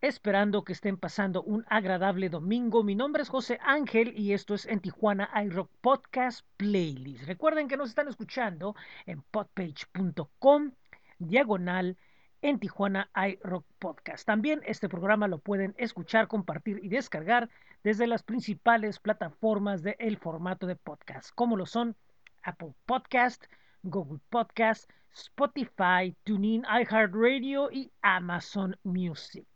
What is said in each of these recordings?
esperando que estén pasando un agradable domingo. Mi nombre es José Ángel y esto es en Tijuana iRock Podcast Playlist. Recuerden que nos están escuchando en podpage.com diagonal en Tijuana iRock Podcast. También este programa lo pueden escuchar, compartir y descargar desde las principales plataformas del formato de podcast, como lo son Apple Podcast, Google Podcast, Spotify, TuneIn, iHeartRadio y Amazon Music.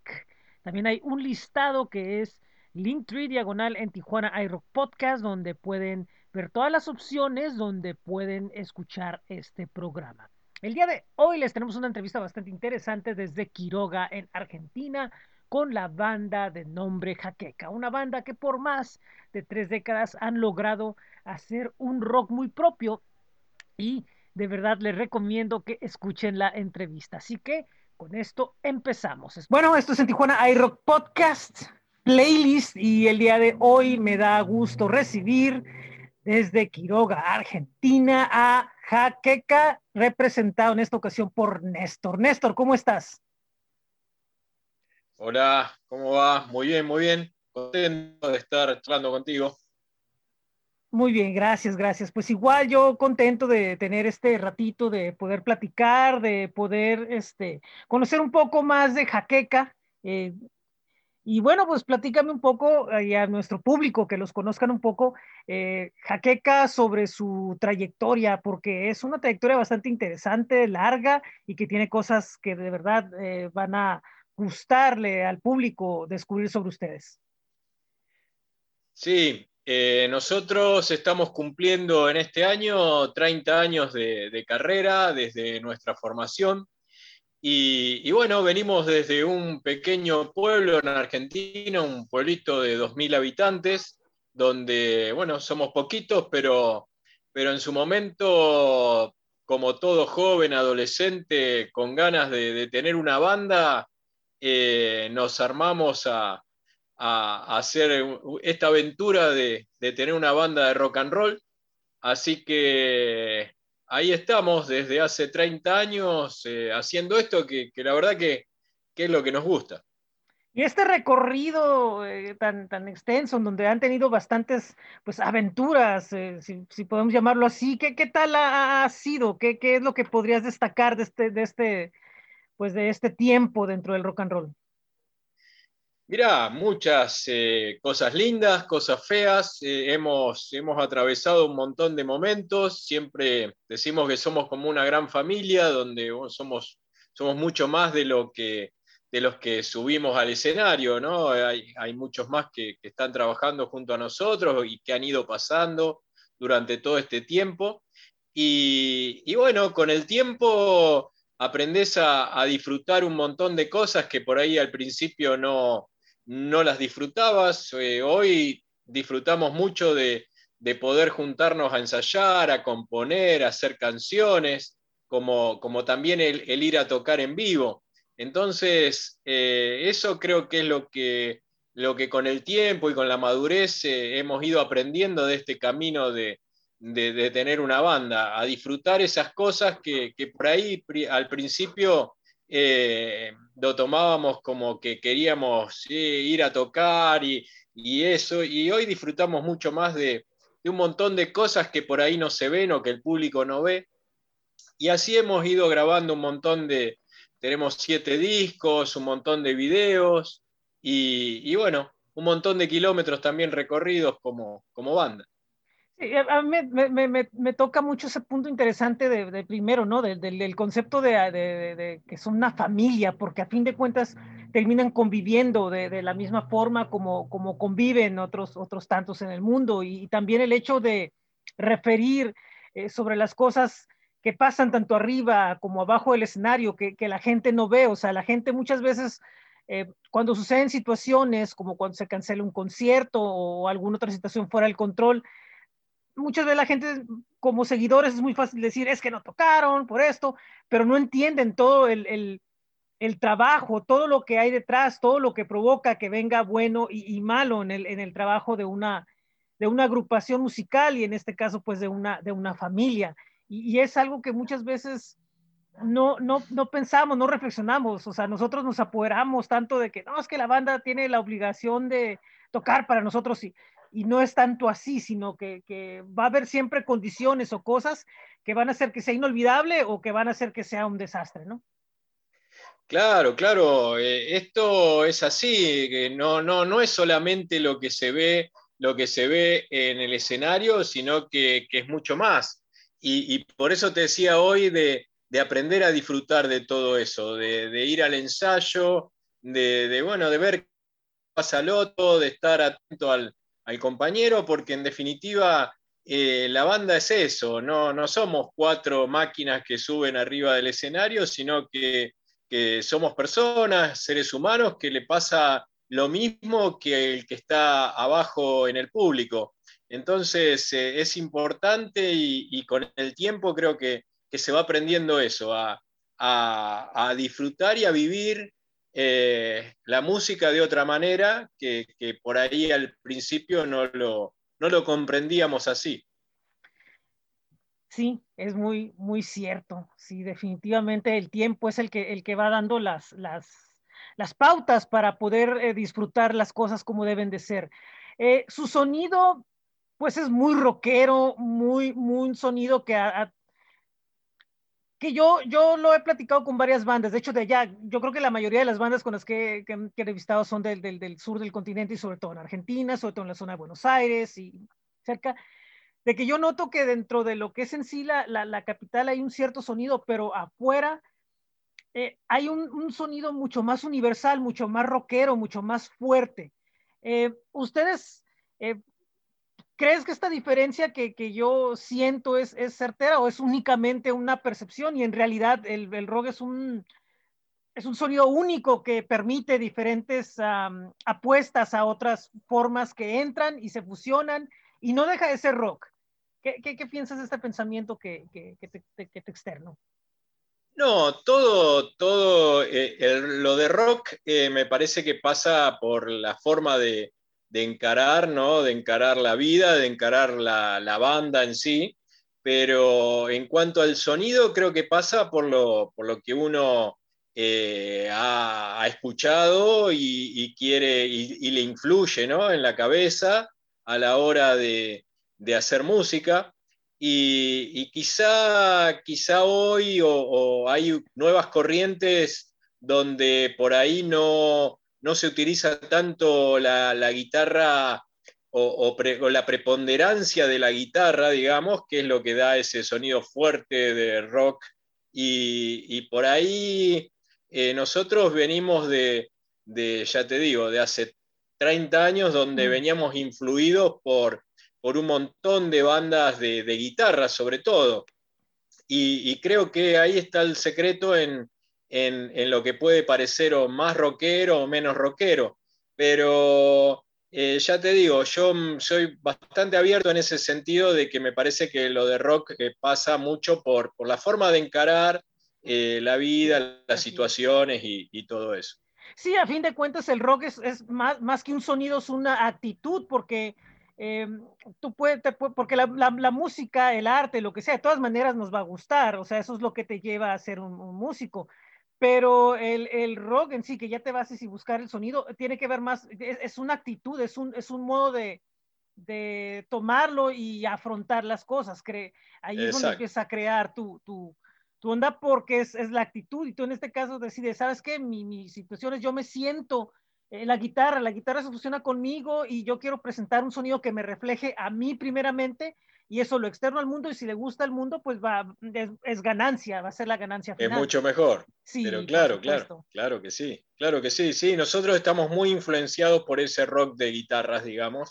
También hay un listado que es Linktree diagonal en Tijuana iRock Podcast, donde pueden ver todas las opciones donde pueden escuchar este programa. El día de hoy les tenemos una entrevista bastante interesante desde Quiroga, en Argentina, con la banda de nombre Jaqueca, una banda que por más de tres décadas han logrado hacer un rock muy propio y de verdad les recomiendo que escuchen la entrevista. Así que con esto empezamos. Bueno, esto es en Tijuana iRock Podcast Playlist y el día de hoy me da gusto recibir desde Quiroga, Argentina, a Jaqueca, representado en esta ocasión por Néstor. Néstor, ¿cómo estás? Hola, ¿cómo va? Muy bien, muy bien. Contento de estar charlando contigo. Muy bien, gracias, gracias. Pues igual yo contento de tener este ratito de poder platicar, de poder este, conocer un poco más de Jaqueca. Eh, y bueno, pues platícame un poco a nuestro público, que los conozcan un poco, eh, Jaqueca sobre su trayectoria, porque es una trayectoria bastante interesante, larga y que tiene cosas que de verdad eh, van a gustarle al público descubrir sobre ustedes. Sí, eh, nosotros estamos cumpliendo en este año 30 años de, carrera desde nuestra formación. Y, bueno, venimos desde un pequeño pueblo en Argentina, un pueblito de 2.000 habitantes, donde, bueno, somos poquitos, pero, pero en su momento, como todo joven, adolescente, con ganas de, tener una banda, eh, nos armamos a, a, hacer esta aventura de, tener una banda de rock and roll. Así que ahí estamos desde hace 30 años eh, haciendo esto, que, la verdad que, es lo que nos gusta. Y este recorrido eh, tan, tan extenso, en donde han tenido bastantes pues, aventuras, eh, si, podemos llamarlo así, ¿qué, qué tal ha, sido? ¿Qué, ¿Qué, es lo que podrías destacar de este, de, este, pues, de este tiempo dentro del rock and roll? Mirá, muchas eh, cosas lindas, cosas feas, eh, hemos, hemos atravesado un montón de momentos, siempre decimos que somos como una gran familia, donde somos, somos mucho más de, lo que, de los que subimos al escenario, ¿no? Hay, muchos más que, están trabajando junto a nosotros y que han ido pasando durante todo este tiempo. Y, bueno, con el tiempo aprendes a disfrutar un montón de cosas que por ahí al principio no, no las disfrutabas. Eh, hoy disfrutamos mucho de, poder juntarnos a ensayar, a componer, a hacer canciones, como, como también el, ir a tocar en vivo. Entonces, eh, eso creo que es lo que, lo que con el tiempo y con la madurez eh, hemos ido aprendiendo de este camino de, tener una banda, a disfrutar esas cosas que, que por ahí al principio eh, lo tomábamos como que queríamos ir a tocar y, eso, y hoy disfrutamos mucho más de, un montón de cosas que por ahí no se ven o que el público no ve. Y así hemos ido grabando un montón de, tenemos siete discos, un montón de videos y, bueno, un montón de kilómetros también recorridos como, como banda a mí me, toca mucho ese punto interesante de, primero, ¿no? del concepto de, que son una familia, porque a fin de cuentas terminan conviviendo de, la misma forma como, como conviven otros, otros tantos en el mundo. Y, también el hecho de referir eh, sobre las cosas que pasan tanto arriba como abajo del escenario, que, la gente no ve. O sea, la gente muchas veces... Eh, cuando suceden situaciones como cuando se cancela un concierto o alguna otra situación fuera del control, muchas veces la gente como seguidores es muy fácil decir, es que no tocaron por esto, pero no entienden todo el, trabajo, todo lo que hay detrás, todo lo que provoca que venga bueno y, malo en el, trabajo de una, de una agrupación musical y en este caso pues de una, de una familia. Y, es algo que muchas veces no, no, no pensamos, no reflexionamos, o sea, nosotros nos apoderamos tanto de que no, es que la banda tiene la obligación de tocar para nosotros y, y no es tanto así, sino que, va a haber siempre condiciones o cosas que van a hacer que sea inolvidable o que van a hacer que sea un desastre, ¿no? Claro, claro, eh, esto es así, que no, no, no es solamente lo que se ve, lo que se ve en el escenario, sino que, es mucho más. Y, por eso te decía hoy de, de aprender a disfrutar de todo eso, de, ir al ensayo, de, de, bueno, de ver qué pasa al otro, de estar atento al, al compañero, porque en definitiva eh, la banda es eso, no, no somos cuatro máquinas que suben arriba del escenario, sino que, que somos personas, seres humanos, que le pasa lo mismo que el que está abajo en el público. Entonces eh, es importante y, con el tiempo creo que que se va aprendiendo eso, a, a disfrutar y a vivir eh, la música de otra manera que, que, por ahí al principio no lo, no lo comprendíamos así. Sí, es muy, muy cierto. Sí, definitivamente el tiempo es el que, el que va dando las, las, las pautas para poder eh, disfrutar las cosas como deben de ser. Eh, su sonido, pues es muy rockero, muy, muy un sonido que a, que yo, yo lo he platicado con varias bandas, de hecho de allá, yo creo que la mayoría de las bandas con las que, he revistado son del, del, del, sur del continente y sobre todo en Argentina, sobre todo en la zona de Buenos Aires y cerca, de que yo noto que dentro de lo que es en sí la, la, la capital hay un cierto sonido, pero afuera eh, hay un, un, sonido mucho más universal, mucho más rockero, mucho más fuerte. Eh, ustedes eh, ¿Crees que esta diferencia que, que yo siento es, es, certera o es únicamente una percepción y en realidad el, el rock es un, es un sonido único que permite diferentes um, apuestas a otras formas que entran y se fusionan y no deja de ser rock? ¿Qué, qué, qué piensas de este pensamiento que, que, que te, te, te, externo? No, todo, todo eh, el, lo de rock eh, me parece que pasa por la forma de, de encarar, ¿no? De encarar la vida, de encarar la, la, banda en sí. Pero en cuanto al sonido, creo que pasa por lo, por lo que uno eh, ha, ha, escuchado y, quiere y, le influye ¿no? en la cabeza a la hora de, de hacer música. Y, quizá, quizá hoy o hay nuevas corrientes donde por ahí no, no se utiliza tanto la, la guitarra o, o, pre, o, la preponderancia de la guitarra, digamos, que es lo que da ese sonido fuerte de rock. Y, y por ahí eh, nosotros venimos de, de, ya te digo, de hace 30 años donde mm. veníamos influidos por, por un montón de bandas de, de guitarra, sobre todo. Y, y, creo que ahí está el secreto en, en, en, lo que puede parecer o más rockero o menos rockero. Pero eh, ya te digo, yo soy bastante abierto en ese sentido de que me parece que lo de rock eh, pasa mucho por, por, la forma de encarar eh, la vida, las situaciones y, y, todo eso. Sí, a fin de cuentas el rock es, es más, más, que un sonido, es una actitud, porque eh, tú puedes, te, porque la, la, la, música, el arte, lo que sea, de todas maneras nos va a gustar, o sea, eso es lo que te lleva a ser un, un músico pero el, el, rock en sí, que ya te vas a buscar el sonido, tiene que ver más, es, es una actitud, es un, es un modo de, de, tomarlo y afrontar las cosas. Cre ahí Exacto. es donde empieza a crear tu, tu, tu onda porque es, es, la actitud y tú en este caso decides, ¿sabes qué? Mi, mi situación es, yo me siento eh, la guitarra, la guitarra se fusiona conmigo y yo quiero presentar un sonido que me refleje a mí primeramente y eso lo externo al mundo y si le gusta al mundo, pues va, es, es ganancia, va a ser la ganancia final. Es mucho mejor. Sí, pero claro, claro, claro que sí, claro que sí, sí, nosotros estamos muy influenciados por ese rock de guitarras, digamos,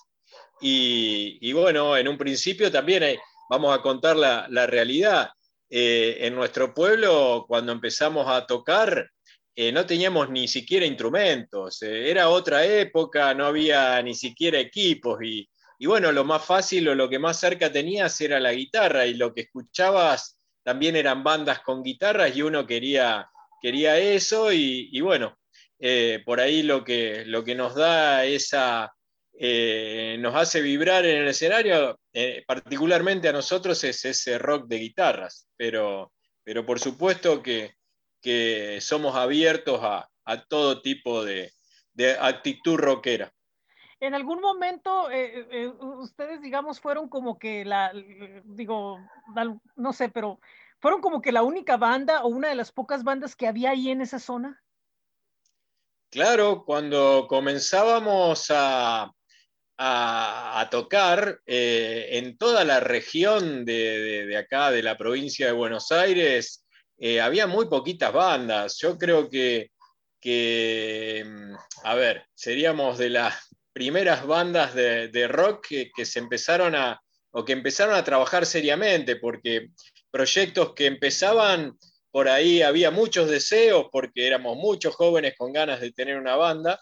y, y bueno, en un principio también hay, vamos a contar la, la realidad. Eh, en nuestro pueblo, cuando empezamos a tocar, eh, no teníamos ni siquiera instrumentos, eh, era otra época, no había ni siquiera equipos y, y bueno, lo más fácil o lo que más cerca tenías era la guitarra y lo que escuchabas también eran bandas con guitarras y uno quería, quería eso y, bueno, eh, por ahí lo que, lo que nos da esa, eh, nos hace vibrar en el escenario, eh, particularmente a nosotros, es ese rock de guitarras, pero, pero por supuesto que, somos abiertos a, todo tipo de, actitud rockera. En algún momento, eh, eh, ustedes, digamos, fueron como que la, digo, no sé, pero fueron como que la única banda o una de las pocas bandas que había ahí en esa zona. Claro, cuando comenzábamos a, a, tocar eh, en toda la región de, acá, de la provincia de Buenos Aires, eh, había muy poquitas bandas. Yo creo que, mm, a ver, seríamos de las primeras bandas de, rock que, se empezaron a, o que empezaron a trabajar seriamente, porque proyectos que empezaban por ahí había muchos deseos, porque éramos muchos jóvenes con ganas de tener una banda,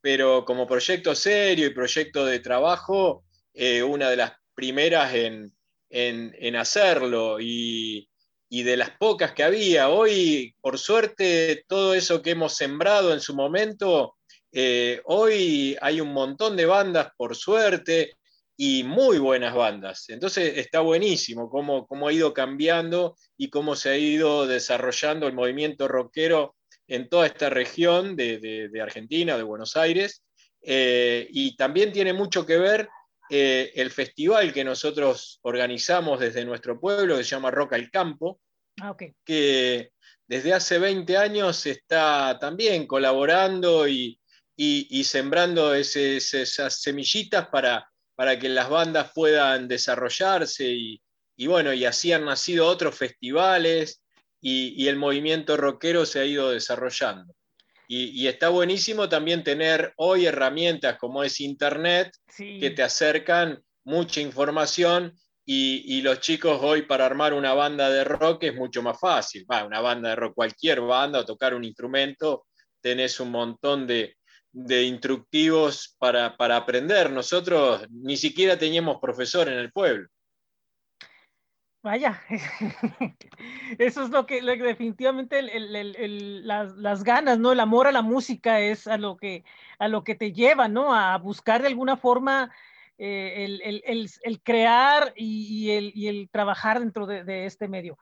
pero como proyecto serio y proyecto de trabajo, eh, una de las primeras en, hacerlo y, de las pocas que había. Hoy, por suerte, todo eso que hemos sembrado en su momento, eh, hoy hay un montón de bandas, por suerte, y muy buenas bandas. Entonces está buenísimo cómo, cómo ha ido cambiando y cómo se ha ido desarrollando el movimiento rockero en toda esta región de, Argentina, de Buenos Aires, eh, y también tiene mucho que ver eh, el festival que nosotros organizamos desde nuestro pueblo, que se llama Roca al Campo, ah, que desde hace 20 años está también colaborando y, sembrando esas semillitas para, para que las bandas puedan desarrollarse y, y bueno, y así han nacido otros festivales y, el movimiento rockero se ha ido desarrollando. Y, está buenísimo también tener hoy herramientas como es Internet que te acercan mucha información y, los chicos hoy para armar una banda de rock es mucho más fácil. Va, una banda de rock, cualquier banda o tocar un instrumento, tenés un montón de, instructivos para, para, aprender. Nosotros ni siquiera teníamos profesor en el pueblo. Vaya, eso es lo que, definitivamente las, ganas, ¿no? El amor a la música es a lo que, a lo que te lleva, ¿no? A buscar de alguna forma eh, el, crear y, el, trabajar dentro de, este medio.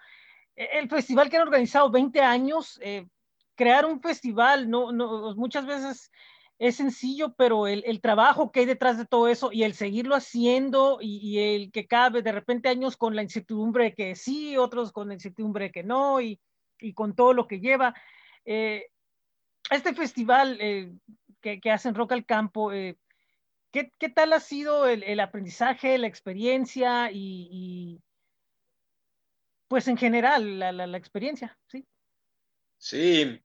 E, el festival que han organizado 20 años, eh, crear un festival, no, no, muchas veces es sencillo, pero el, trabajo que hay detrás de todo eso y el seguirlo haciendo y, el que cabe de repente años con la incertidumbre que sí, otros con la incertidumbre que no y, con todo lo que lleva. Eh, este festival eh, que, hacen Rock al Campo, eh, ¿qué, tal ha sido el, aprendizaje, la experiencia y, pues en general la, la experiencia? Sí, sí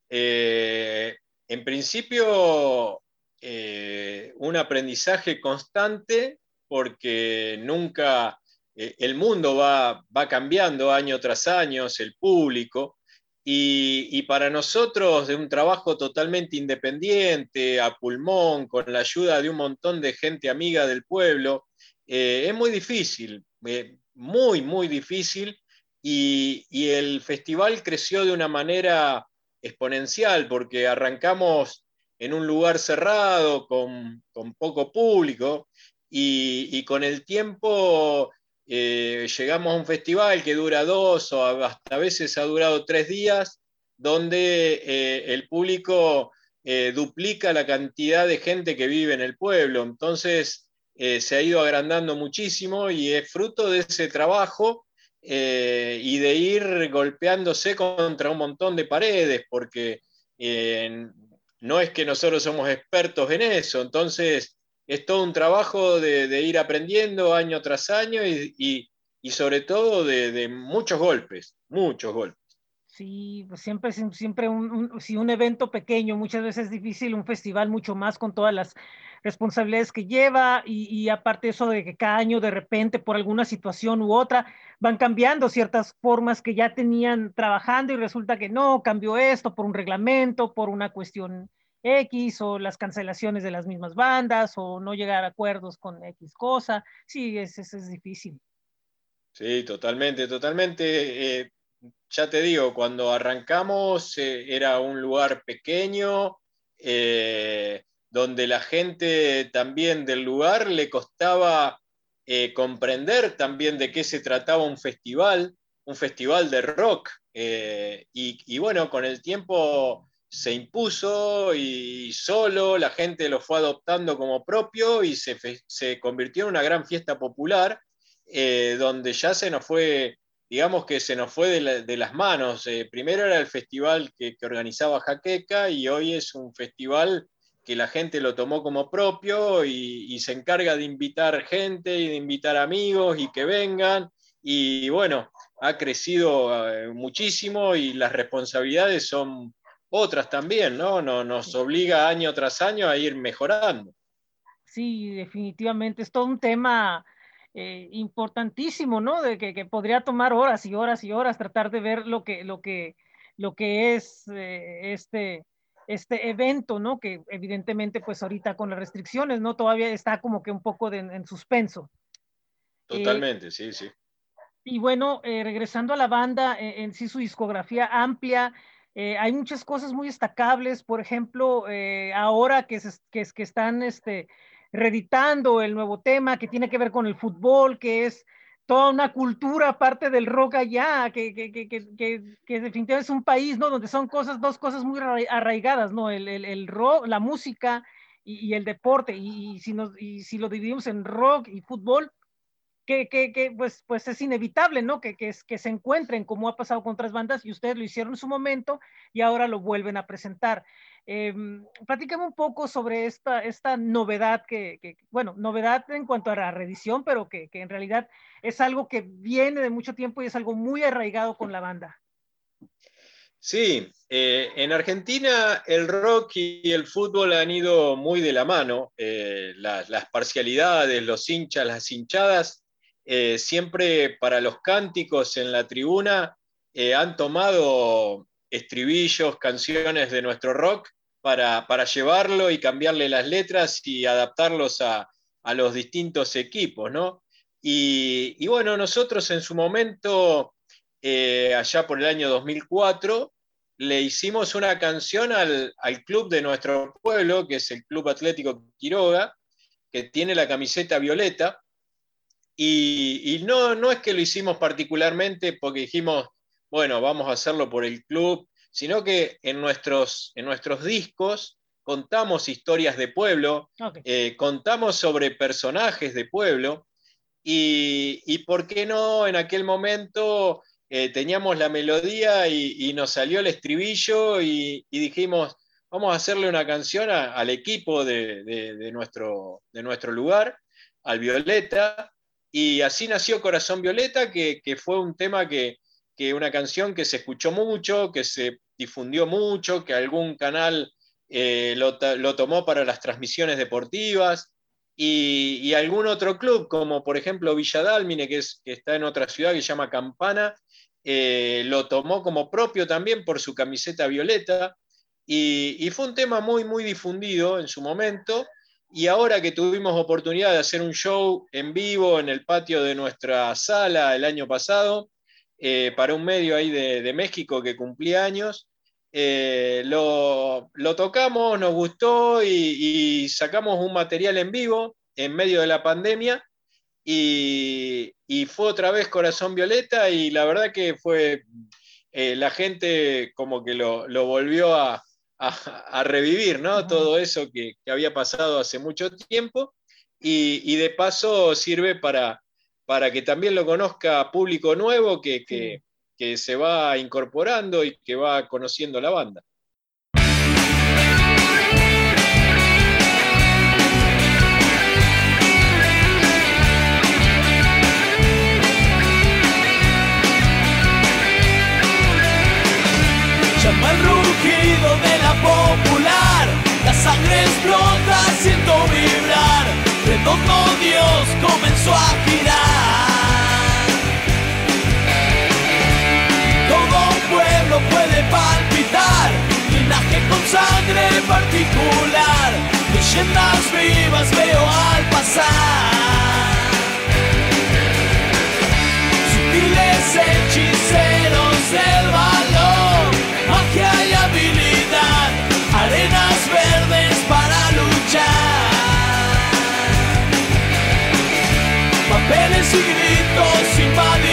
en principio eh, un aprendizaje constante porque nunca eh, el mundo va, cambiando año tras año, el público, y, para nosotros de un trabajo totalmente independiente, a pulmón, con la ayuda de un montón de gente amiga del pueblo, eh, es muy difícil, muy, muy difícil, y, y el festival creció de una manera exponencial porque arrancamos en un lugar cerrado, con, poco público, y, con el tiempo eh, llegamos a un festival que dura dos o hasta a veces ha durado tres días, donde eh, el público eh, duplica la cantidad de gente que vive en el pueblo. Entonces se ha ido agrandando muchísimo y es fruto de ese trabajo y de ir golpeándose contra un montón de paredes, porque no es que nosotros somos expertos en eso, entonces es todo un trabajo de, ir aprendiendo año tras año y, sobre todo de, muchos golpes, muchos golpes. Sí, pues siempre, siempre si un evento pequeño, muchas veces es difícil, un festival mucho más con todas las responsabilidades que lleva y, aparte eso de que cada año de repente por alguna situación u otra van cambiando ciertas formas que ya tenían trabajando y resulta que no, cambió esto por un reglamento, por una cuestión X o las cancelaciones de las mismas bandas o no llegar a acuerdos con X cosa. Sí, eso es, difícil. Sí, totalmente, totalmente. Eh, ya te digo, cuando arrancamos eh, era un lugar pequeño. Eh, donde la gente también del lugar le costaba eh, comprender también de qué se trataba un festival, un festival de rock. Eh, y, bueno, con el tiempo se impuso y solo la gente lo fue adoptando como propio y se, se convirtió en una gran fiesta popular, eh, donde ya se nos fue, digamos que se nos fue de, las manos. Primero era el festival que organizaba Jaqueca y hoy es un festival que la gente lo tomó como propio y, se encarga de invitar gente y de invitar amigos y que vengan. Y bueno, ha crecido eh, muchísimo y las responsabilidades son otras también, ¿no? Nos obliga año tras año a ir mejorando. Sí, definitivamente. Es todo un tema eh, importantísimo, ¿no? De que, podría tomar horas y horas y horas tratar de ver lo que, lo que, lo que es eh, este, este evento, ¿no? Que evidentemente, pues ahorita con las restricciones, ¿no? Todavía está como que un poco en suspenso. Totalmente, sí, sí. Y bueno, eh, regresando a la banda, eh, en sí su discografía amplia, eh, hay muchas cosas muy destacables, por ejemplo, ahora que, que, que, están este, reeditando el nuevo tema que tiene que ver con el fútbol, que es toda una cultura aparte del rock allá, que, que, que, que, definitivamente es un país, ¿no? Donde son cosas, dos cosas muy arraigadas, ¿no? El, el, el rock, la música y, el deporte. Y, si nos, y si lo dividimos en rock y fútbol, que, pues, pues es inevitable, ¿no? Que, que, se encuentren como ha pasado con otras bandas y ustedes lo hicieron en su momento y ahora lo vuelven a presentar. Eh, platícame un poco sobre esta, esta novedad que, bueno, novedad en cuanto a la reedición, pero que, en realidad es algo que viene de mucho tiempo y es algo muy arraigado con la banda. Sí, eh, en Argentina el rock y el fútbol han ido muy de la mano. Eh, las parcialidades, los hinchas, las hinchadas, eh, siempre para los cánticos en la tribuna han tomado estribillos, canciones de nuestro rock para, llevarlo y cambiarle las letras y adaptarlos a, los distintos equipos, ¿no? Y, bueno, nosotros en su momento, eh, allá por el año 2004, le hicimos una canción al, club de nuestro pueblo, que es el Club Atlético Quiroga, que tiene la camiseta violeta. Y, y no, no es que lo hicimos particularmente porque dijimos, bueno, vamos a hacerlo por el club, sino que en nuestros, en nuestros discos contamos historias de pueblo, eh, contamos sobre personajes de pueblo, y, por qué no en aquel momento eh, teníamos la melodía y, nos salió el estribillo y, dijimos, vamos a hacerle una canción al equipo de, nuestro, de nuestro lugar, al Violeta, y así nació Corazón Violeta, que, que fue un tema que, que una canción que se escuchó mucho, que se difundió mucho, que algún canal eh, lo, tomó para las transmisiones deportivas, y, algún otro club, como por ejemplo Villadalmine, que, es, que está en otra ciudad que se llama Campana, eh, lo tomó como propio también por su camiseta violeta, y, fue un tema muy, muy difundido en su momento, y ahora que tuvimos oportunidad de hacer un show en vivo en el patio de nuestra sala el año pasado, eh, para un medio ahí de, México que cumplía años. Eh, lo, tocamos, nos gustó y, sacamos un material en vivo en medio de la pandemia y, fue otra vez Corazón Violeta y la verdad que fue, eh, la gente como que lo, volvió a, revivir, ¿no? Todo eso que, había pasado hace mucho tiempo y de paso sirve para, para que también lo conozca público nuevo que, que, se va incorporando y que va conociendo la banda. Popular, la sangre explota, siento vibrar, redondo Dios comenzó a girar. puede palpitar, linaje con sangre particular, leyendas vivas veo al pasar. Sutiles hechiceros del valor, Papeles y gritos invadirán,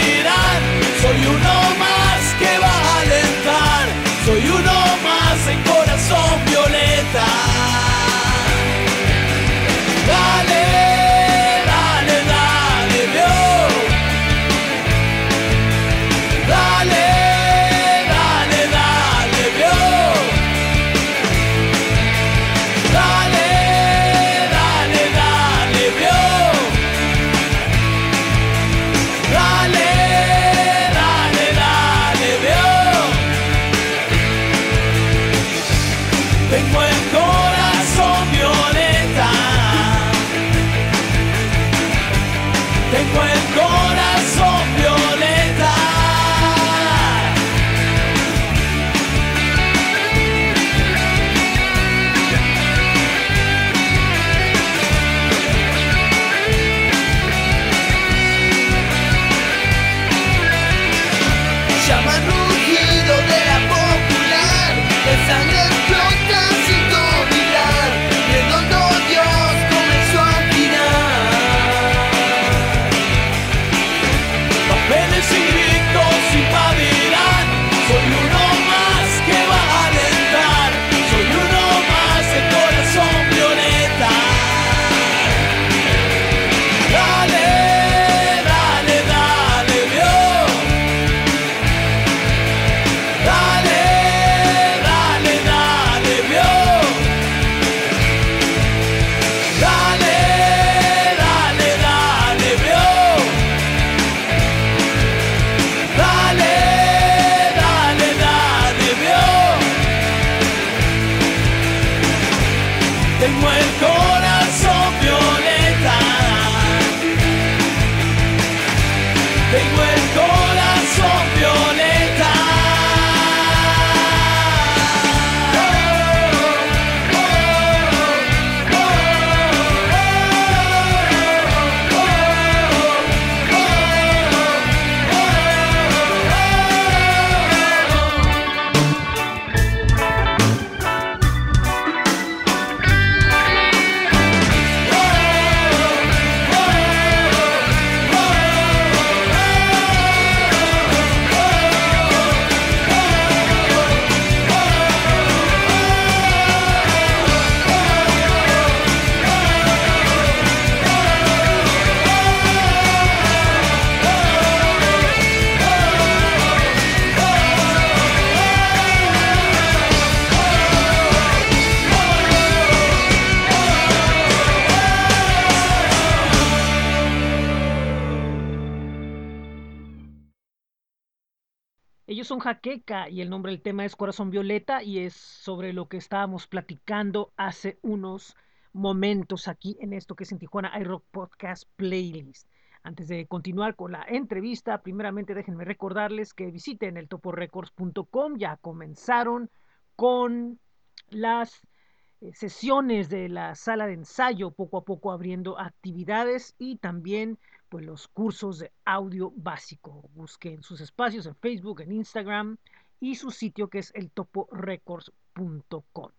Tengo el corazón Jaqueca y el nombre del tema es Corazón Violeta y es sobre lo que estábamos platicando hace unos momentos aquí en esto que es en Tijuana iRock Podcast Playlist. Antes de continuar con la entrevista, primeramente déjenme recordarles que visiten el toporecords.com. Ya comenzaron con las eh, sesiones de la sala de ensayo, poco a poco abriendo actividades y también pues los cursos de audio básico. Busquen sus espacios en Facebook, en Instagram y su sitio que es el toporecords.com.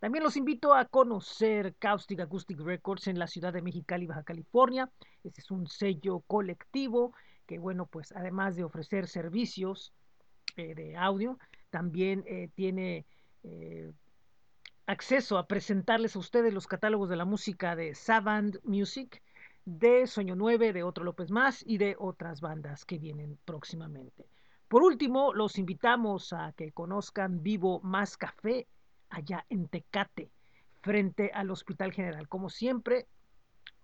También los invito a conocer Caustic Acoustic Records en la ciudad de Mexicali, Baja California. Este es un sello colectivo que, bueno, pues además de ofrecer servicios eh, de audio, también eh, tiene eh, acceso a presentarles a ustedes los catálogos de la música de Savant Music, de Sueño 9, de Otro López Más y de otras bandas que vienen próximamente. Por último, los invitamos a que conozcan Vivo Más Café allá en Tecate, frente al Hospital General, como siempre,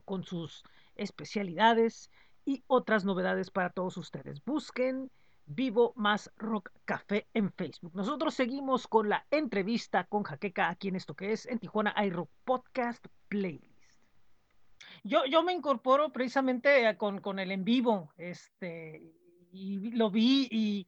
con sus especialidades y otras novedades para todos ustedes. Busquen Vivo Más Rock Café en Facebook. Nosotros seguimos con la entrevista con Jaqueca aquí en esto que es en Tijuana iRock Podcast Playlist. Yo, yo me incorporo precisamente con, con el en vivo, este, y lo vi y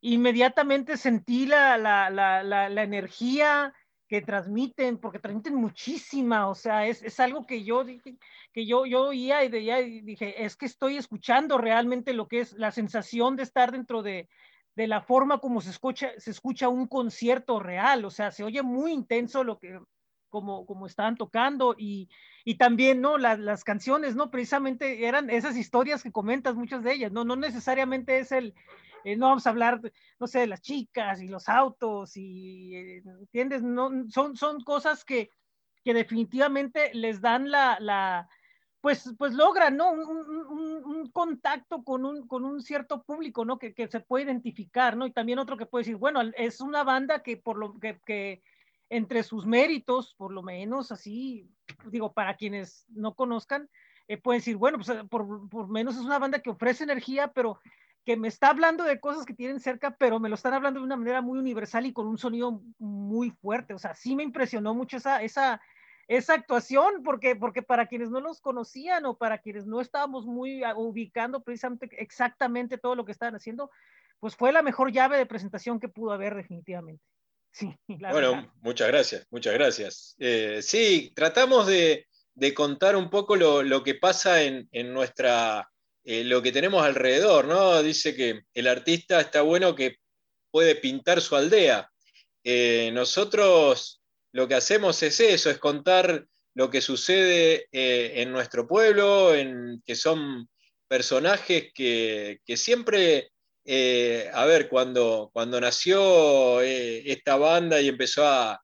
inmediatamente sentí la, la, la, la, energía que transmiten, porque transmiten muchísima, o sea, es, es algo que yo dije, que yo, yo oía y, de, y dije, es que estoy escuchando realmente lo que es la sensación de estar dentro de, de la forma como se escucha, se escucha un concierto real, o sea, se oye muy intenso lo que, como, como estaban tocando y, y también, ¿no? Las, las, canciones, ¿no? Precisamente eran esas historias que comentas, muchas de ellas, ¿no? No necesariamente es el, eh, no vamos a hablar, no sé, de las chicas y los autos y, eh, ¿entiendes? No, son, son cosas que, que definitivamente les dan la, la pues, pues logran, ¿no? Un, un, un contacto con un, con un cierto público, ¿no? Que, que, se puede identificar, ¿no? Y también otro que puede decir, bueno, es una banda que por lo que, que entre sus méritos, por lo menos así, digo, para quienes no conozcan, eh, pueden decir, bueno, pues por, por menos es una banda que ofrece energía, pero que me está hablando de cosas que tienen cerca, pero me lo están hablando de una manera muy universal y con un sonido muy fuerte. O sea, sí me impresionó mucho esa, esa, esa actuación, porque, porque para quienes no los conocían o para quienes no estábamos muy ubicando precisamente exactamente todo lo que estaban haciendo, pues fue la mejor llave de presentación que pudo haber definitivamente. Sí, bueno, verdad. muchas gracias, muchas gracias. Eh, sí, tratamos de, de, contar un poco lo, lo que pasa en, en nuestra, eh, lo que tenemos alrededor, ¿no? Dice que el artista está bueno que puede pintar su aldea. Eh, nosotros lo que hacemos es eso, es contar lo que sucede en nuestro pueblo, en, que son personajes que, que siempre eh, a ver, cuando, cuando nació eh, esta banda y empezó a,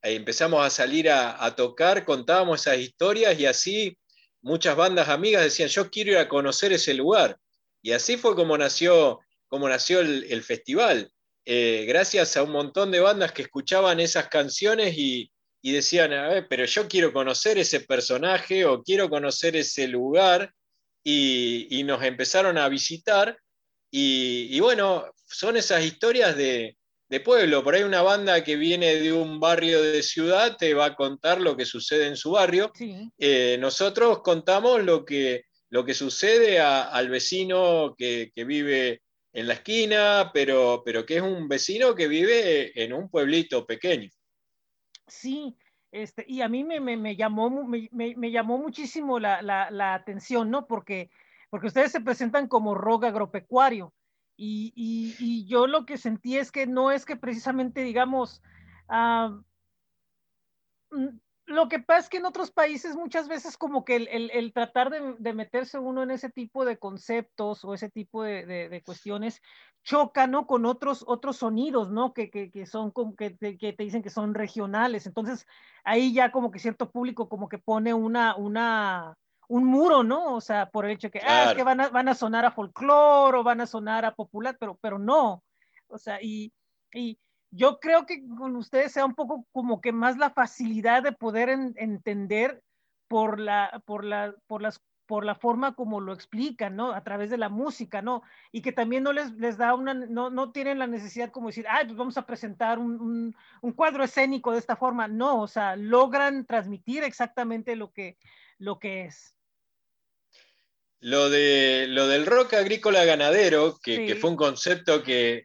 empezamos a salir a, tocar, contábamos esas historias y así muchas bandas amigas decían, yo quiero ir a conocer ese lugar. Y así fue como nació, como nació el, festival. Eh, gracias a un montón de bandas que escuchaban esas canciones y, y decían, a ver, pero yo quiero conocer ese personaje o quiero conocer ese lugar. Y nos empezaron a visitar y, y, bueno, son esas historias de, de pueblo. Por ahí una banda que viene de un barrio de ciudad te va a contar lo que sucede en su barrio. Eh, nosotros contamos lo que, lo que sucede al vecino que, vive en la esquina, pero, pero que es un vecino que vive en un pueblito pequeño. Sí, este, y a mí me, me, llamó, me, llamó muchísimo la, la, atención, ¿no? Porque, porque ustedes se presentan como rock agropecuario. Y, y, yo lo que sentí es que no es que precisamente, digamos, mm, lo que pasa es que en otros países muchas veces como que el, el, tratar de, de, meterse uno en ese tipo de conceptos o ese tipo de, de, cuestiones choca, ¿no? Con otros, otros sonidos, ¿no? Que, que, que son como que que te dicen que son regionales. Entonces ahí ya como que cierto público como que pone una, una, un muro, ¿no? O sea, por el hecho de que, ah, es que van a, van a sonar a folclore o van a sonar a popular, pero, pero no. O sea, y, y yo creo que con ustedes sea un poco como que más la facilidad de poder entender por la, por la, por las por la forma como lo explican, ¿no? A través de la música, ¿no? Y que también no les, les da una, no, no tienen la necesidad como decir, ay, pues vamos a presentar un, un, un, cuadro escénico de esta forma. No, o sea, logran transmitir exactamente lo que, lo que es. Lo, de, lo del rock agrícola ganadero, que, fue un concepto que,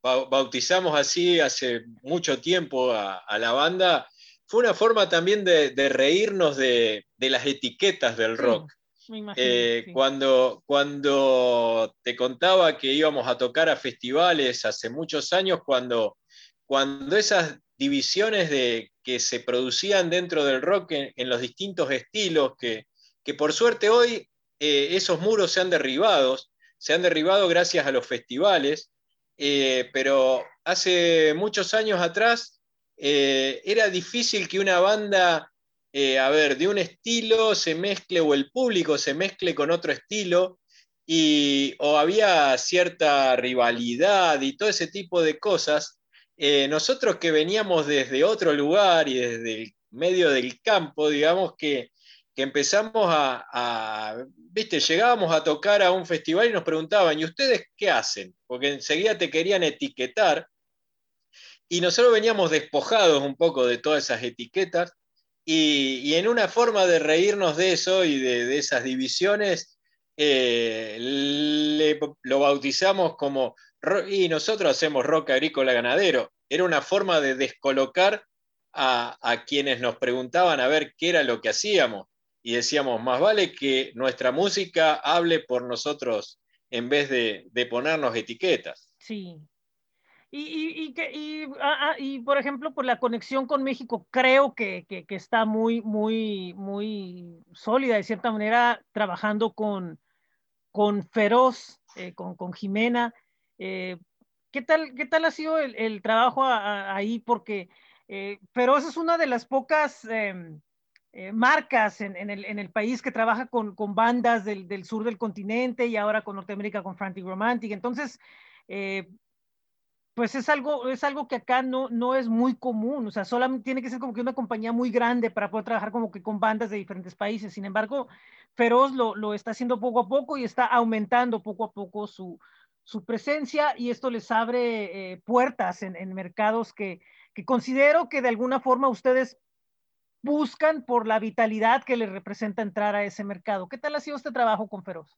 bautizamos así hace mucho tiempo a, la banda, fue una forma también de, reírnos de, las etiquetas del rock. Eh, cuando, cuando te contaba que íbamos a tocar a festivales hace muchos años, cuando, cuando esas divisiones de, que se producían dentro del rock en los distintos estilos que, que por suerte hoy eh, esos muros se han derribado, se han derribado gracias a los festivales, eh, pero hace muchos años atrás eh, era difícil que una banda, a ver, de un estilo se mezcle o el público se mezcle con otro estilo, y, o había cierta rivalidad y todo ese tipo de cosas. nosotros que veníamos desde otro lugar y desde el medio del campo, digamos que que empezamos a, viste, llegábamos a tocar a un festival y nos preguntaban, ¿y ustedes qué hacen? Porque enseguida te querían etiquetar y nosotros veníamos despojados un poco de todas esas etiquetas y, en una forma de reírnos de eso y de, esas divisiones, eh, lo bautizamos como, y nosotros hacemos rock agrícola ganadero. Era una forma de descolocar a, a, quienes nos preguntaban a ver qué era lo que hacíamos y decíamos, más vale que nuestra música hable por nosotros en vez de, ponernos etiquetas. Sí. Y, ah, ah, y, por ejemplo, por la conexión con México, creo que, está muy, muy, muy sólida, de cierta manera, trabajando con, con Feroz, eh, con, con, Jimena. Eh, ¿qué, tal, ¿Qué tal ha sido el, trabajo ahí? Porque eh, Feroz es una de las pocas em, eh, marcas en, el, país que trabaja con, bandas del, sur del continente y ahora con Norteamérica con Frantic Romantic. Entonces, eh, pues es algo, es algo que acá no, no es muy común, o sea, solamente tiene que ser como que una compañía muy grande para poder trabajar como que con bandas de diferentes países. Sin embargo, Feroz lo, está haciendo poco a poco y está aumentando poco a poco su, presencia y esto les abre eh, puertas en, mercados que, que considero que de alguna forma ustedes buscan por la vitalidad que les representa entrar a ese mercado. ¿Qué tal ha sido este trabajo con Feroz?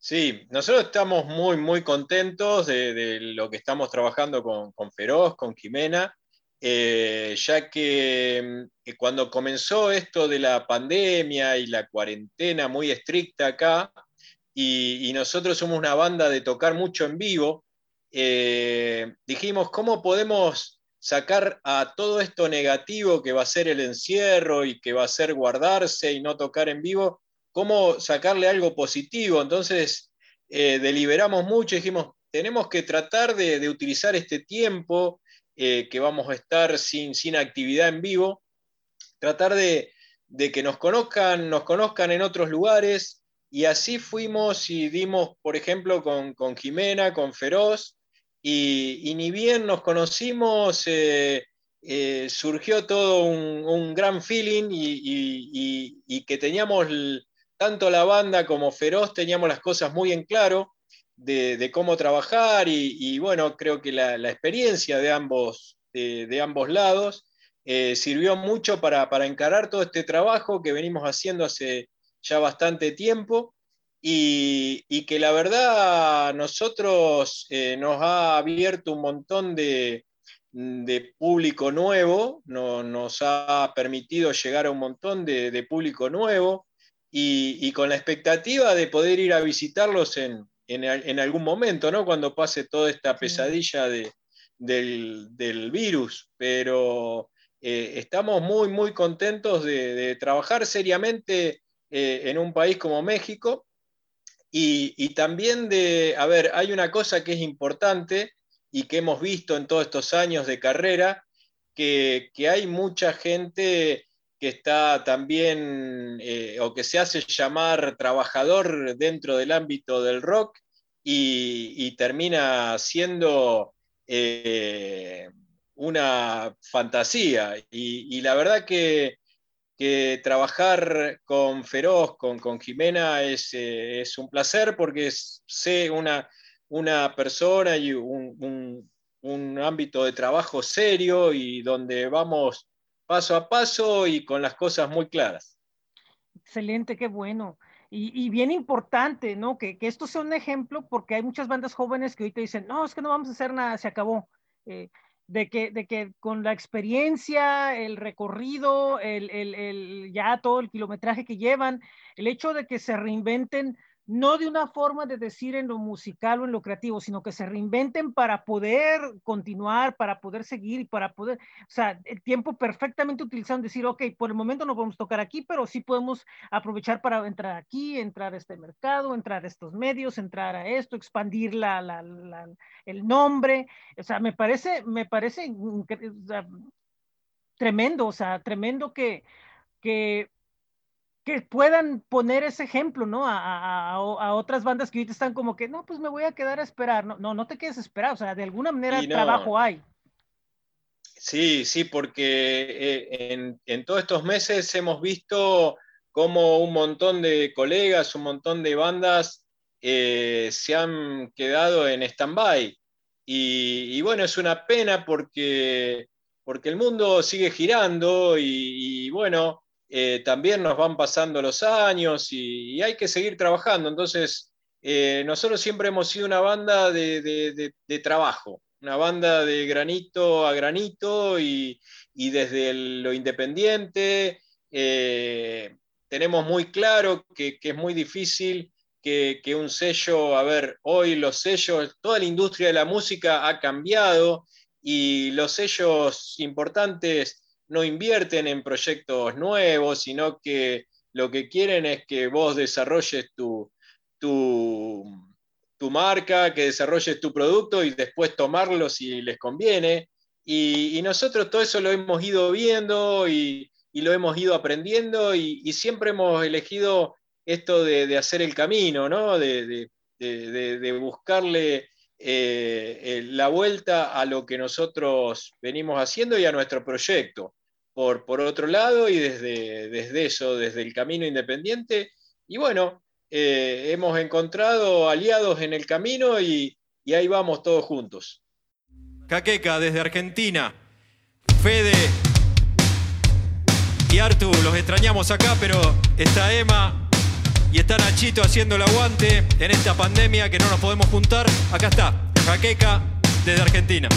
Sí, nosotros estamos muy, muy contentos de, lo que estamos trabajando con, Feroz, con Jimena, eh, ya que, mm, cuando comenzó esto de la pandemia y la cuarentena muy estricta acá, y, nosotros somos una banda de tocar mucho en vivo, eh, dijimos, ¿cómo podemos sacar a todo esto negativo que va a ser el encierro y que va a ser guardarse y no tocar en vivo, cómo sacarle algo positivo. Entonces, eh, deliberamos mucho y dijimos, tenemos que tratar de, utilizar este tiempo eh, que vamos a estar sin, sin actividad en vivo, tratar de, que nos conozcan, nos conozcan en otros lugares. Y así fuimos y dimos, por ejemplo, con, con Jimena, con Feroz, y, ni bien nos conocimos, eh, eh, surgió todo un, gran feeling y, que teníamos tanto la banda como Feroz, teníamos las cosas muy en claro de, cómo trabajar y, bueno, creo que la, experiencia de ambos, de, ambos lados eh, sirvió mucho para, encarar todo este trabajo que venimos haciendo hace ya bastante tiempo y, que la verdad nosotros eh, nos ha abierto un montón de, público nuevo, nos ha permitido llegar a un montón de, público nuevo y, con la expectativa de poder ir a visitarlos en, en, algún momento, ¿no? Cuando pase toda esta pesadilla del, virus. Pero eh, estamos muy, muy contentos de, trabajar seriamente eh, en un país como México. Y, también de, a ver, hay una cosa que es importante y que hemos visto en todos estos años de carrera, que, hay mucha gente que está también eh, o que se hace llamar trabajador dentro del ámbito del rock y, termina siendo eh, una fantasía. Y, la verdad que, trabajar con Feroz, con, con Jimena, es, eh, es, un placer porque sé una, una persona y un, un ámbito de trabajo serio y donde vamos paso a paso y con las cosas muy claras. Excelente, qué bueno. Y, bien importante, ¿no? Que, esto sea un ejemplo porque hay muchas bandas jóvenes que ahorita dicen, no, es que no vamos a hacer nada, se acabó. Eh, de, que, de que con la experiencia, el recorrido, el, el, ya todo el kilometraje que llevan, el hecho de que se reinventen no de una forma de decir en lo musical o en lo creativo, sino que se reinventen para poder continuar, para poder seguir y para poder, o sea, el tiempo perfectamente utilizando, decir, ok, por el momento no podemos tocar aquí, pero sí podemos aprovechar para entrar aquí, entrar a este mercado, entrar a estos medios, entrar a esto, expandir la, el nombre, o sea, me parece, me parece tremendo, o sea, tremendo que que puedan poner ese ejemplo, ¿no? A, otras bandas que ahorita están como que, no, pues me voy a quedar a esperar. No, no, no te quedes a esperar, o sea, de alguna manera trabajo hay. Sí, sí, porque eh, en, todos estos meses hemos visto cómo un montón de colegas, un montón de bandas eh, se han quedado en stand-by. Y, bueno, es una pena porque, porque el mundo sigue girando y bueno, eh, también nos van pasando los años y, hay que seguir trabajando. Entonces, eh, nosotros siempre hemos sido una banda de, trabajo, una banda de granito a granito y, desde lo independiente eh, tenemos muy claro que, es muy difícil que, que, un sello, a ver, hoy los sellos, toda la industria de la música ha cambiado y los sellos importantes no invierten en proyectos nuevos, sino que lo que quieren es que vos desarrolles tu, tu, marca, que desarrolles tu producto y después tomarlo si les conviene. Y, nosotros todo eso lo hemos ido viendo y, lo hemos ido aprendiendo y, siempre hemos elegido esto de, hacer el camino, ¿no? de, buscarle eh, la vuelta a lo que nosotros venimos haciendo y a nuestro proyecto por, otro lado y desde, desde eso, desde el camino independiente. Y bueno, eh, hemos encontrado aliados en el camino y, ahí vamos todos juntos. Caqueca desde Argentina, Fede y Artu, los extrañamos acá, pero está Emma y está Nachito haciendo el aguante en esta pandemia que no nos podemos juntar. Acá está, Jaqueca desde Argentina.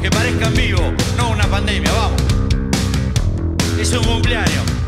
Que parezca en vivo, no una pandemia, vamos. Es un cumpleaños.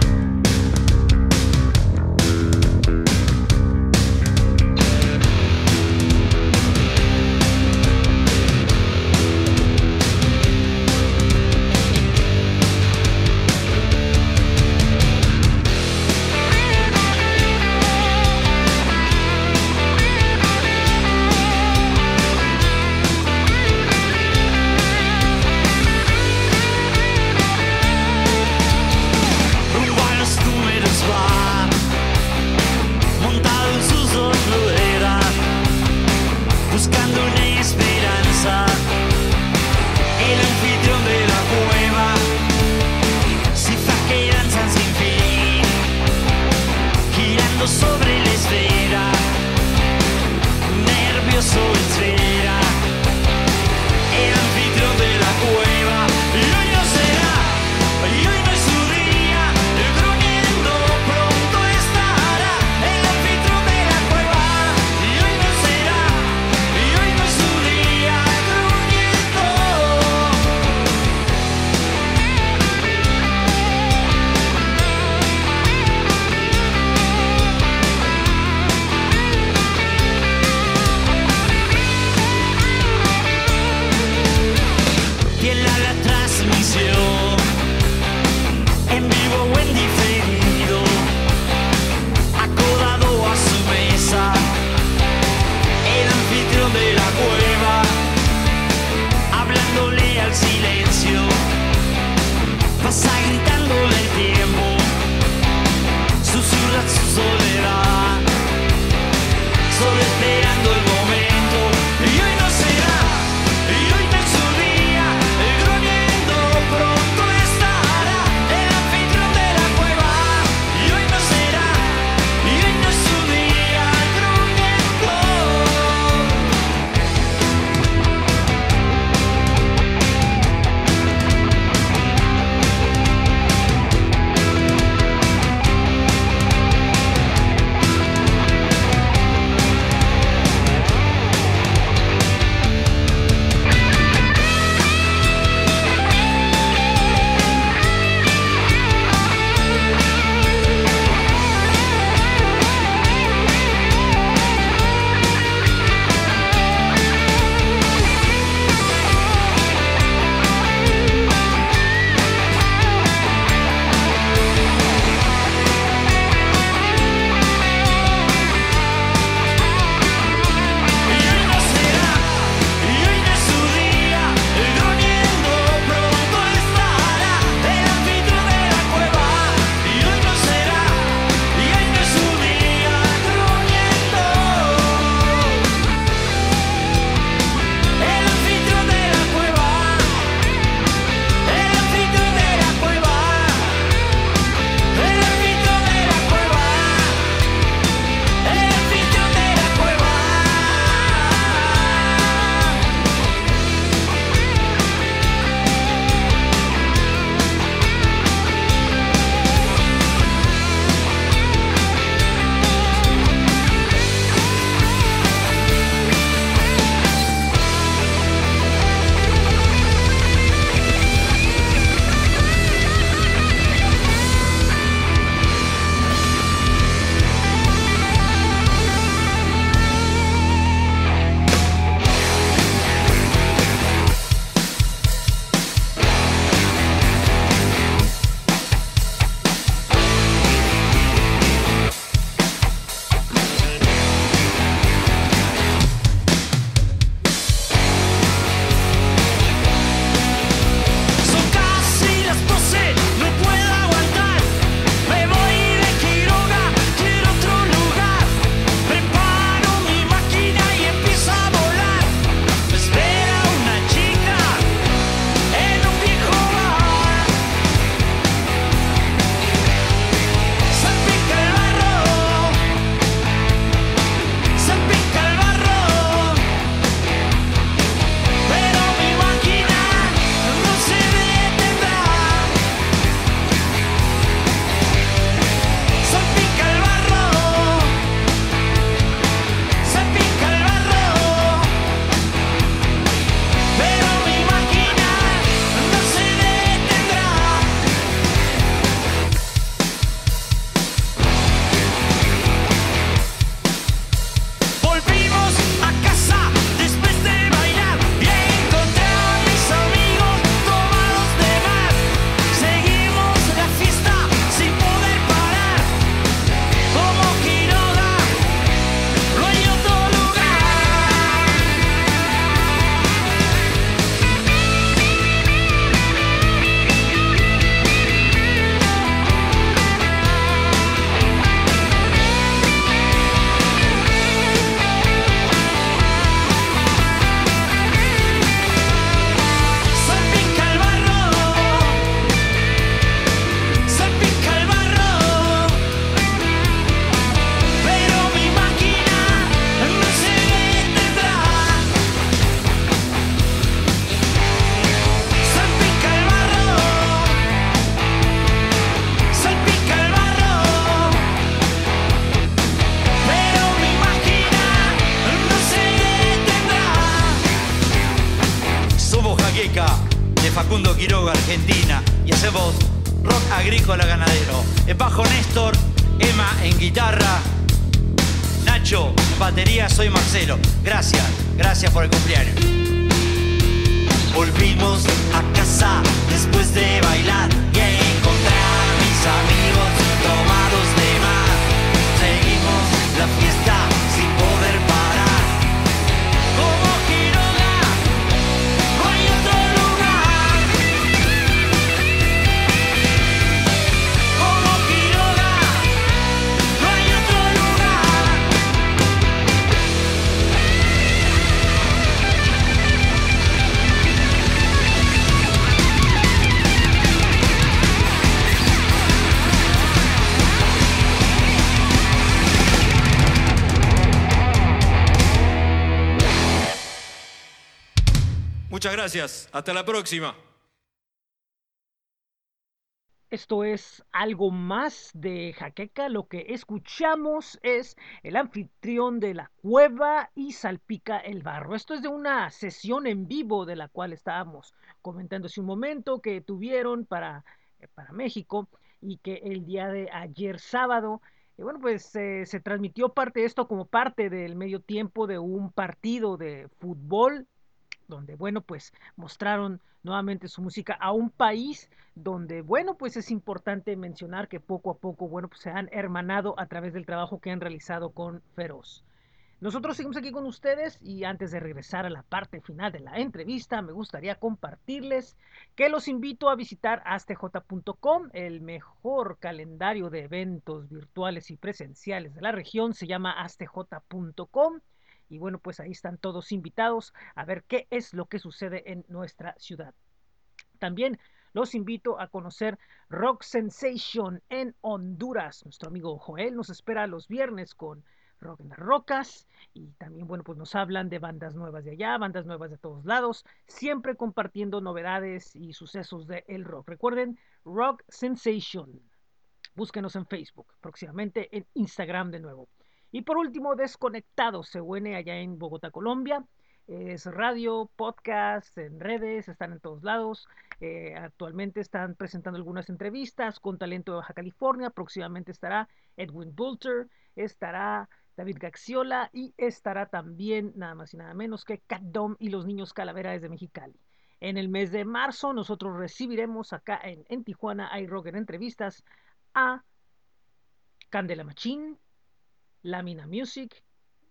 Agrícola ganadero. En bajo Néstor, Emma en guitarra, Nacho en batería, soy Marcelo. Gracias, gracias por el cumpleaños. Volvimos a casa después de bailar y encontrar a mis amigos tomados de mar. Seguimos la fiesta Muchas gracias. Hasta la próxima. Esto es algo más de Jaqueca. Lo que escuchamos es el anfitrión de la cueva y salpica el barro. Esto es de una sesión en vivo de la cual estábamos comentando hace un momento que tuvieron para, eh, para México y que el día de ayer sábado, y bueno, pues eh, se transmitió parte de esto como parte del medio tiempo de un partido de fútbol donde, bueno, pues mostraron nuevamente su música a un país donde, bueno, pues es importante mencionar que poco a poco, bueno, pues se han hermanado a través del trabajo que han realizado con Feroz. Nosotros seguimos aquí con ustedes y antes de regresar a la parte final de la entrevista, me gustaría compartirles que los invito a visitar astj.com, el mejor calendario de eventos virtuales y presenciales de la región, se llama astj.com. Y bueno, pues ahí están todos invitados a ver qué es lo que sucede en nuestra ciudad. También los invito a conocer Rock Sensation en Honduras. Nuestro amigo Joel nos espera los viernes con Rock en las Rocas y también, bueno, pues nos hablan de bandas nuevas de allá, bandas nuevas de todos lados, siempre compartiendo novedades y sucesos del el rock. Recuerden, Rock Sensation. Búsquenos en Facebook, próximamente en Instagram de nuevo. Y por último, Desconectados, se une allá en Bogotá, Colombia. Es radio, podcast, en redes, están en todos lados. Eh, actualmente están presentando algunas entrevistas con talento de Baja California. Próximamente estará Edwin Bulter, estará David Gaxiola y estará también nada más y nada menos que Cat Dom y los niños Calavera desde Mexicali. En el mes de marzo nosotros recibiremos acá en, en Tijuana iRock en entrevistas a Candela Machín, Lamina Music,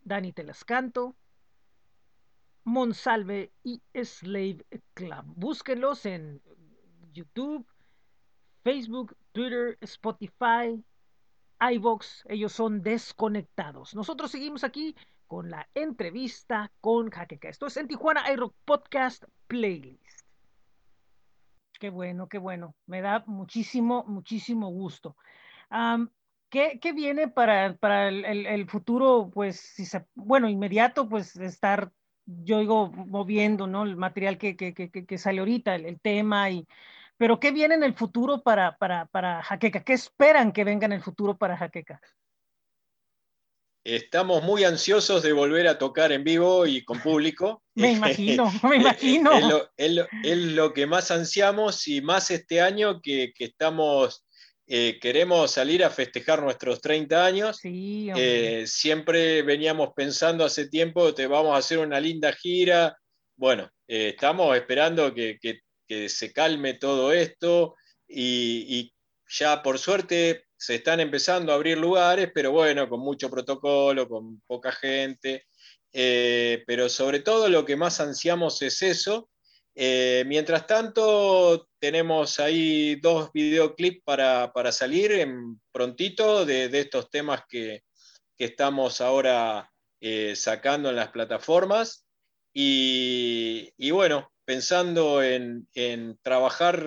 Dani Telascanto, Monsalve y Slave Club. Búsquenlos en YouTube, Facebook, Twitter, Spotify, iVox. Ellos son desconectados. Nosotros seguimos aquí con la entrevista con Jaqueca. Esto es en Tijuana iRock Podcast Playlist. Qué bueno, qué bueno. Me da muchísimo, muchísimo gusto. ¿Qué, ¿Qué, viene para, para el, el, el, futuro? Pues, si se, bueno, inmediato, pues estar, yo digo, moviendo, ¿no? El material que, que, que, que sale ahorita, el, el, tema, y, pero ¿qué viene en el futuro para, para, para Jaqueca? ¿Qué esperan que venga en el futuro para Jaqueca? Estamos muy ansiosos de volver a tocar en vivo y con público. me imagino, me imagino. Es lo, es, lo, es lo, que más ansiamos y más este año que, que estamos eh, queremos salir a festejar nuestros 30 años. Sí, eh, siempre veníamos pensando hace tiempo, te vamos a hacer una linda gira. Bueno, eh, estamos esperando que, que, que, se calme todo esto y, y, ya por suerte se están empezando a abrir lugares, pero bueno, con mucho protocolo, con poca gente. pero sobre todo lo que más ansiamos es eso, eh, mientras tanto, tenemos ahí dos videoclips para, para salir en prontito de, estos temas que, que, estamos ahora eh, sacando en las plataformas. Y, bueno, pensando en, en, trabajar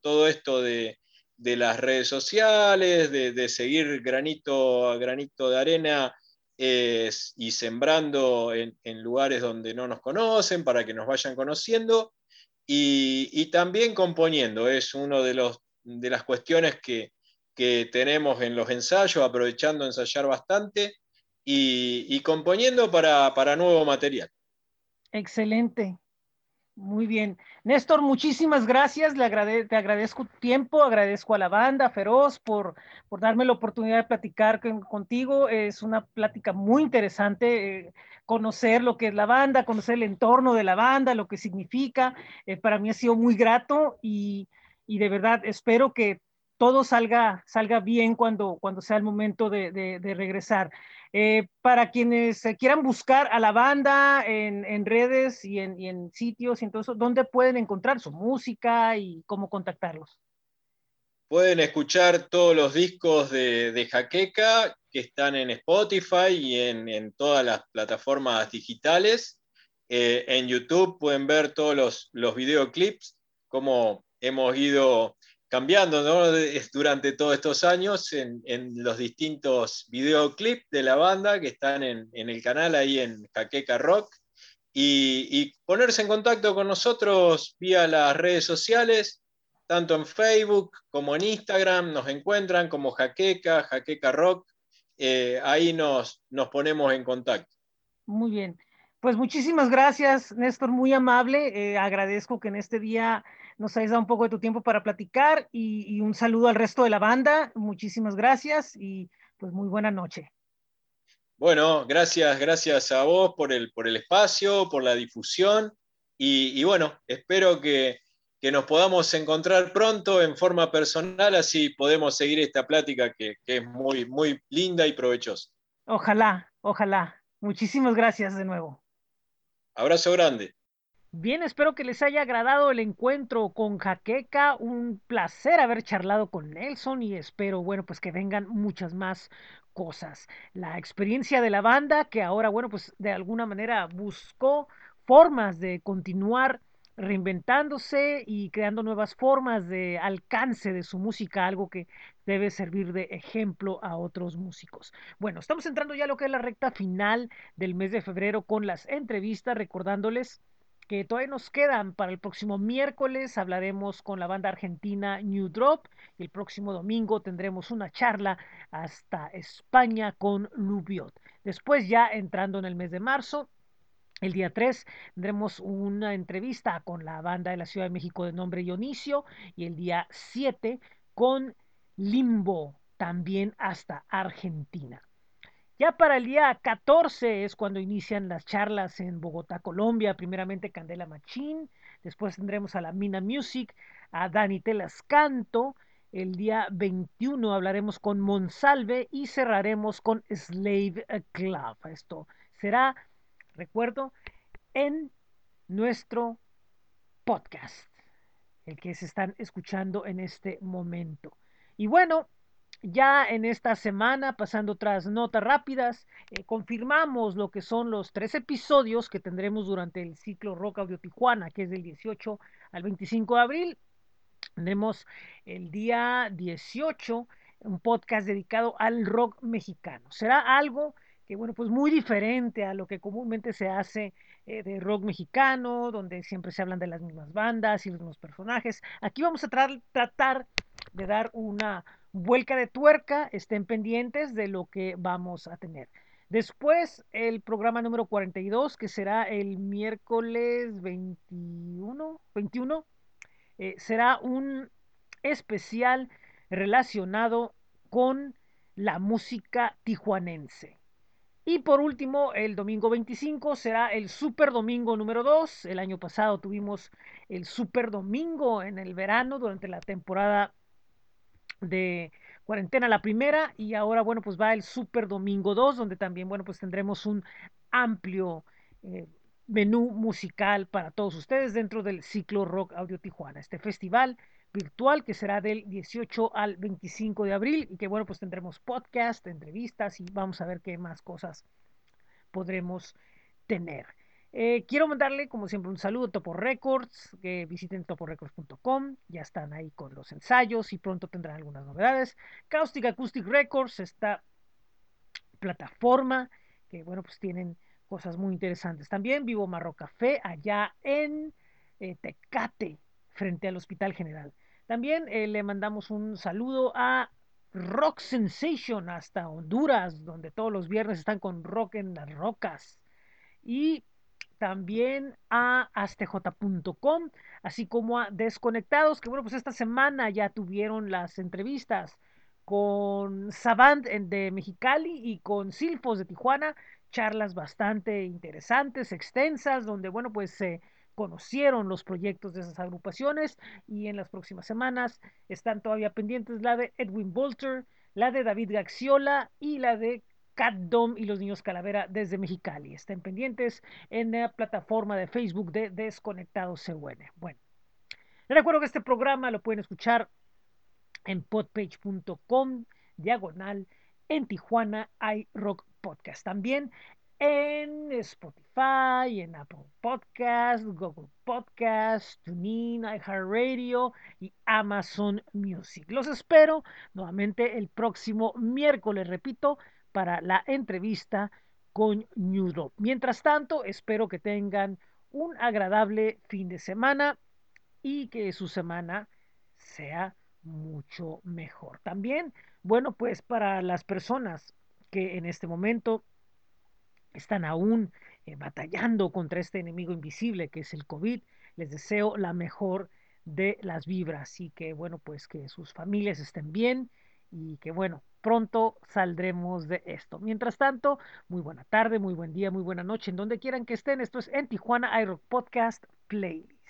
todo esto de, de las redes sociales, de, seguir granito a granito de arena eh, y sembrando en lugares donde no nos conocen para que nos vayan conociendo y, también componiendo, es una de, de las cuestiones que, que, tenemos en los ensayos, aprovechando ensayar bastante y, y componiendo para, para, nuevo material. Excelente. Muy bien. Néstor, muchísimas gracias. Le te agradezco tu tiempo, agradezco a la banda Feroz por, por darme la oportunidad de platicar con, contigo. Es una plática muy interesante, eh, conocer lo que es la banda, conocer el entorno de la banda, lo que significa. Eh, para mí ha sido muy grato y, y, de verdad espero que todo salga, salga bien cuando, cuando sea el momento de, de regresar. Eh, para quienes quieran buscar a la banda en, redes y en, sitios y todo eso, ¿dónde pueden encontrar su música y cómo contactarlos? Pueden escuchar todos los discos de, Jaqueca que están en Spotify y en, todas las plataformas digitales. Eh, en YouTube pueden ver todos los, los videoclips, como hemos ido cambiando ¿no? durante todos estos años en, en, los distintos videoclips de la banda que están en, el canal ahí en Jaqueca Rock y, y, ponerse en contacto con nosotros vía las redes sociales, tanto en Facebook como en Instagram, nos encuentran como Jaqueca, Jaqueca Rock, eh, ahí nos, nos ponemos en contacto. Muy bien. Pues muchísimas gracias, Néstor, muy amable. Eh, agradezco que en este día nos hayas dado un poco de tu tiempo para platicar y, y, un saludo al resto de la banda. Muchísimas gracias y pues muy buena noche. Bueno, gracias, gracias a vos por el, por el espacio, por la difusión y, y bueno, espero que, que, nos podamos encontrar pronto en forma personal, así podemos seguir esta plática que, que es muy, muy linda y provechosa. Ojalá, ojalá. Muchísimas gracias de nuevo. Abrazo grande. Bien, espero que les haya agradado el encuentro con Jaqueca. Un placer haber charlado con Nelson y espero, bueno, pues que vengan muchas más cosas. La experiencia de la banda que ahora, bueno, pues de alguna manera buscó formas de continuar reinventándose y creando nuevas formas de alcance de su música, algo que debe servir de ejemplo a otros músicos. Bueno, estamos entrando ya a lo que es la recta final del mes de febrero con las entrevistas, recordándoles que todavía nos quedan para el próximo miércoles. Hablaremos con la banda argentina New Drop y el próximo domingo tendremos una charla hasta España con Lubiot. Después ya entrando en el mes de marzo, el día 3 tendremos una entrevista con la banda de la Ciudad de México de nombre Dionisio y el día 7 con Limbo, también hasta Argentina. Ya para el día 14 es cuando inician las charlas en Bogotá, Colombia. Primeramente Candela Machín, después tendremos a la Mina Music, a Dani Telas Canto. El día 21 hablaremos con Monsalve y cerraremos con Slave Club. Esto será, recuerdo, en nuestro podcast, el que se están escuchando en este momento. Y bueno, ya en esta semana, pasando otras notas rápidas, eh, confirmamos lo que son los tres episodios que tendremos durante el ciclo Rock Audio Tijuana, que es del 18 al 25 de abril. Tendremos el día 18 un podcast dedicado al rock mexicano. Será algo que, bueno, pues muy diferente a lo que comúnmente se hace eh, de rock mexicano, donde siempre se hablan de las mismas bandas y los mismos personajes. Aquí vamos a tra tratar de dar una vuelca de tuerca, estén pendientes de lo que vamos a tener. Después, el programa número 42, que será el miércoles 21, 21 eh, será un especial relacionado con la música tijuanense. Y por último, el domingo 25 será el Super Domingo número 2. El año pasado tuvimos el Super Domingo en el verano durante la temporada de cuarentena la primera y ahora bueno pues va el Super Domingo 2 donde también bueno pues tendremos un amplio eh, menú musical para todos ustedes dentro del ciclo Rock Audio Tijuana, este festival virtual que será del 18 al 25 de abril y que bueno pues tendremos podcast, entrevistas y vamos a ver qué más cosas podremos tener. Eh, quiero mandarle, como siempre, un saludo a Topo Records, que visiten toporecords.com, ya están ahí con los ensayos y pronto tendrán algunas novedades. Caustic Acoustic Records, esta plataforma que, bueno, pues tienen cosas muy interesantes. También Vivo Marro Café, allá en eh, Tecate, frente al Hospital General. También eh, le mandamos un saludo a Rock Sensation hasta Honduras, donde todos los viernes están con rock en las rocas. Y también a astj.com, así como a Desconectados, que bueno, pues esta semana ya tuvieron las entrevistas con Savant de Mexicali y con Silfos de Tijuana, charlas bastante interesantes, extensas, donde bueno, pues se conocieron los proyectos de esas agrupaciones y en las próximas semanas están todavía pendientes la de Edwin Bolter, la de David Gaxiola y la de Cat Dom y los niños Calavera desde Mexicali. Estén pendientes en la plataforma de Facebook de Desconectados CUN. Bueno, les recuerdo que este programa lo pueden escuchar en podpage.com, diagonal, en Tijuana iRock Podcast. También en Spotify, en Apple Podcast, Google Podcast, TuneIn, iHeartRadio y Amazon Music. Los espero nuevamente el próximo miércoles, repito, para la entrevista con New Mientras tanto, espero que tengan un agradable fin de semana y que su semana sea mucho mejor. También, bueno, pues para las personas que en este momento están aún eh, batallando contra este enemigo invisible que es el COVID, les deseo la mejor de las vibras y que, bueno, pues que sus familias estén bien y que, bueno, pronto saldremos de esto. Mientras tanto, muy buena tarde, muy buen día, muy buena noche, en donde quieran que estén. Esto es en Tijuana iRock Podcast Playlist.